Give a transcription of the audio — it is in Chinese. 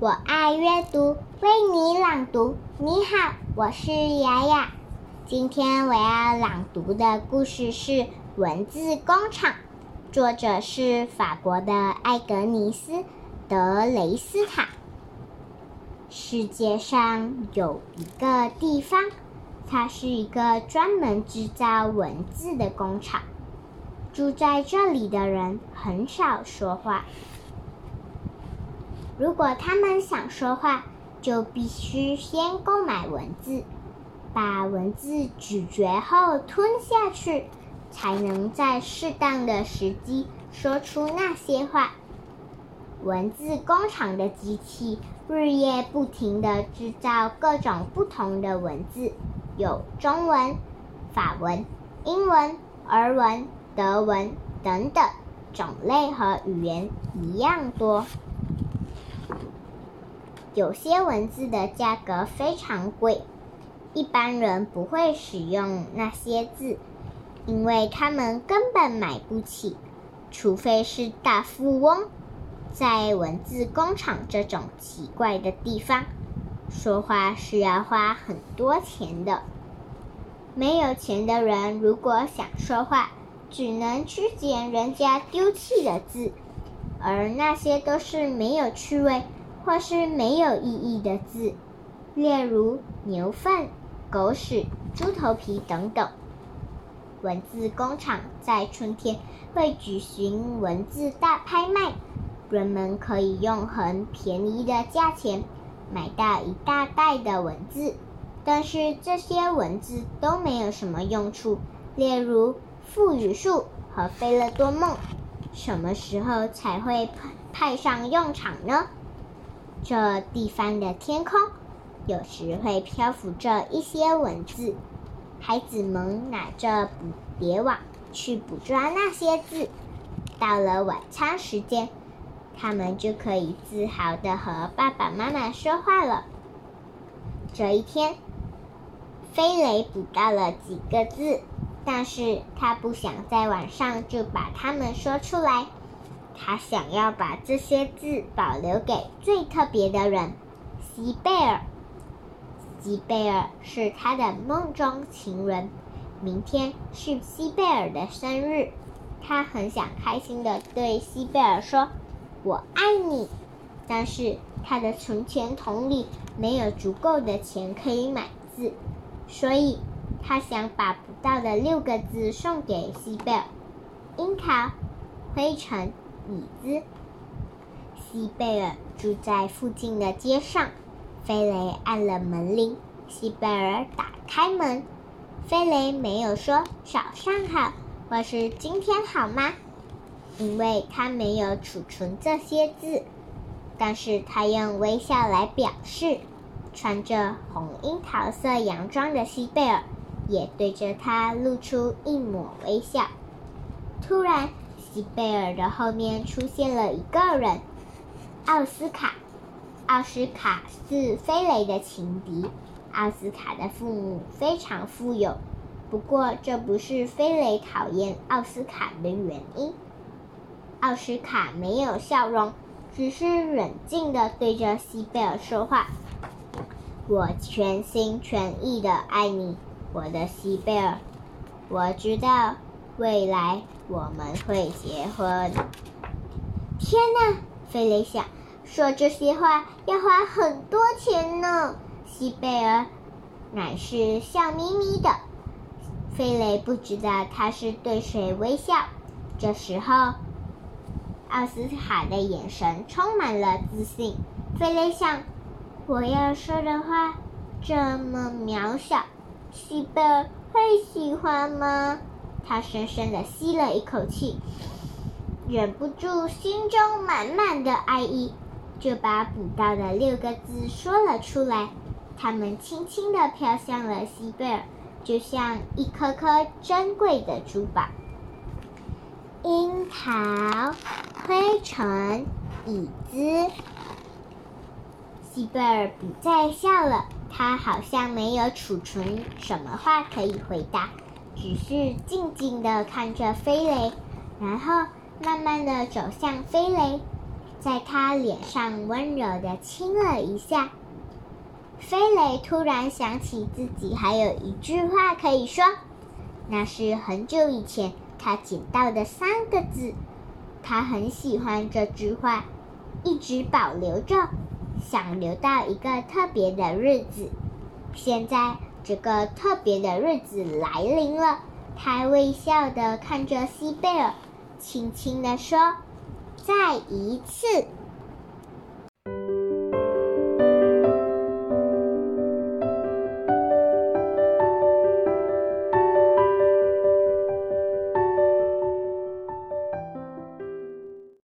我爱阅读，为你朗读。你好，我是雅雅。今天我要朗读的故事是《文字工厂》，作者是法国的艾格尼斯·德雷斯塔。世界上有一个地方，它是一个专门制造文字的工厂。住在这里的人很少说话。如果他们想说话，就必须先购买文字，把文字咀嚼后吞下去，才能在适当的时机说出那些话。文字工厂的机器日夜不停地制造各种不同的文字，有中文、法文、英文、俄文、德文等等，种类和语言一样多。有些文字的价格非常贵，一般人不会使用那些字，因为他们根本买不起，除非是大富翁。在文字工厂这种奇怪的地方，说话是要花很多钱的。没有钱的人如果想说话，只能去捡人家丢弃的字，而那些都是没有趣味。或是没有意义的字，例如牛粪、狗屎、猪头皮等等。文字工厂在春天会举行文字大拍卖，人们可以用很便宜的价钱买到一大袋的文字，但是这些文字都没有什么用处。例如富语术和飞乐多梦，什么时候才会派上用场呢？这地方的天空有时会漂浮着一些文字，孩子们拿着捕蝶网去捕抓那些字。到了晚餐时间，他们就可以自豪的和爸爸妈妈说话了。这一天，飞雷捕到了几个字，但是他不想在晚上就把它们说出来。他想要把这些字保留给最特别的人——西贝尔。西贝尔是他的梦中情人。明天是西贝尔的生日，他很想开心的对西贝尔说：“我爱你。”但是他的存钱筒里没有足够的钱可以买字，所以他想把不到的六个字送给西贝尔：樱桃、灰尘。椅子。西贝尔住在附近的街上。飞雷按了门铃，西贝尔打开门。飞雷没有说“早上好”或是“今天好吗”，因为他没有储存这些字。但是他用微笑来表示。穿着红樱桃色洋装的西贝尔也对着他露出一抹微笑。突然。西贝尔的后面出现了一个人，奥斯卡。奥斯卡是飞雷的情敌。奥斯卡的父母非常富有，不过这不是飞雷讨厌奥斯卡的原因。奥斯卡没有笑容，只是冷静的对着西贝尔说话：“我全心全意的爱你，我的西贝尔。我知道。”未来我们会结婚。天哪，菲雷想，说这些话要花很多钱呢。西贝尔乃是笑眯眯的，菲雷不知道他是对谁微笑。这时候，奥斯卡的眼神充满了自信。菲雷想，我要说的话这么渺小，西贝尔会喜欢吗？他深深的吸了一口气，忍不住心中满满的爱意，就把捕到的六个字说了出来。它们轻轻的飘向了西贝尔，就像一颗颗珍贵的珠宝。樱桃、灰尘、椅子。西贝尔不再笑了，他好像没有储存什么话可以回答。只是静静的看着飞雷，然后慢慢的走向飞雷。在他脸上温柔的亲了一下。飞雷突然想起自己还有一句话可以说，那是很久以前他捡到的三个字。他很喜欢这句话，一直保留着，想留到一个特别的日子。现在这个特别的日子来临了，他微笑的看着西贝尔，轻轻的说：“再一次。”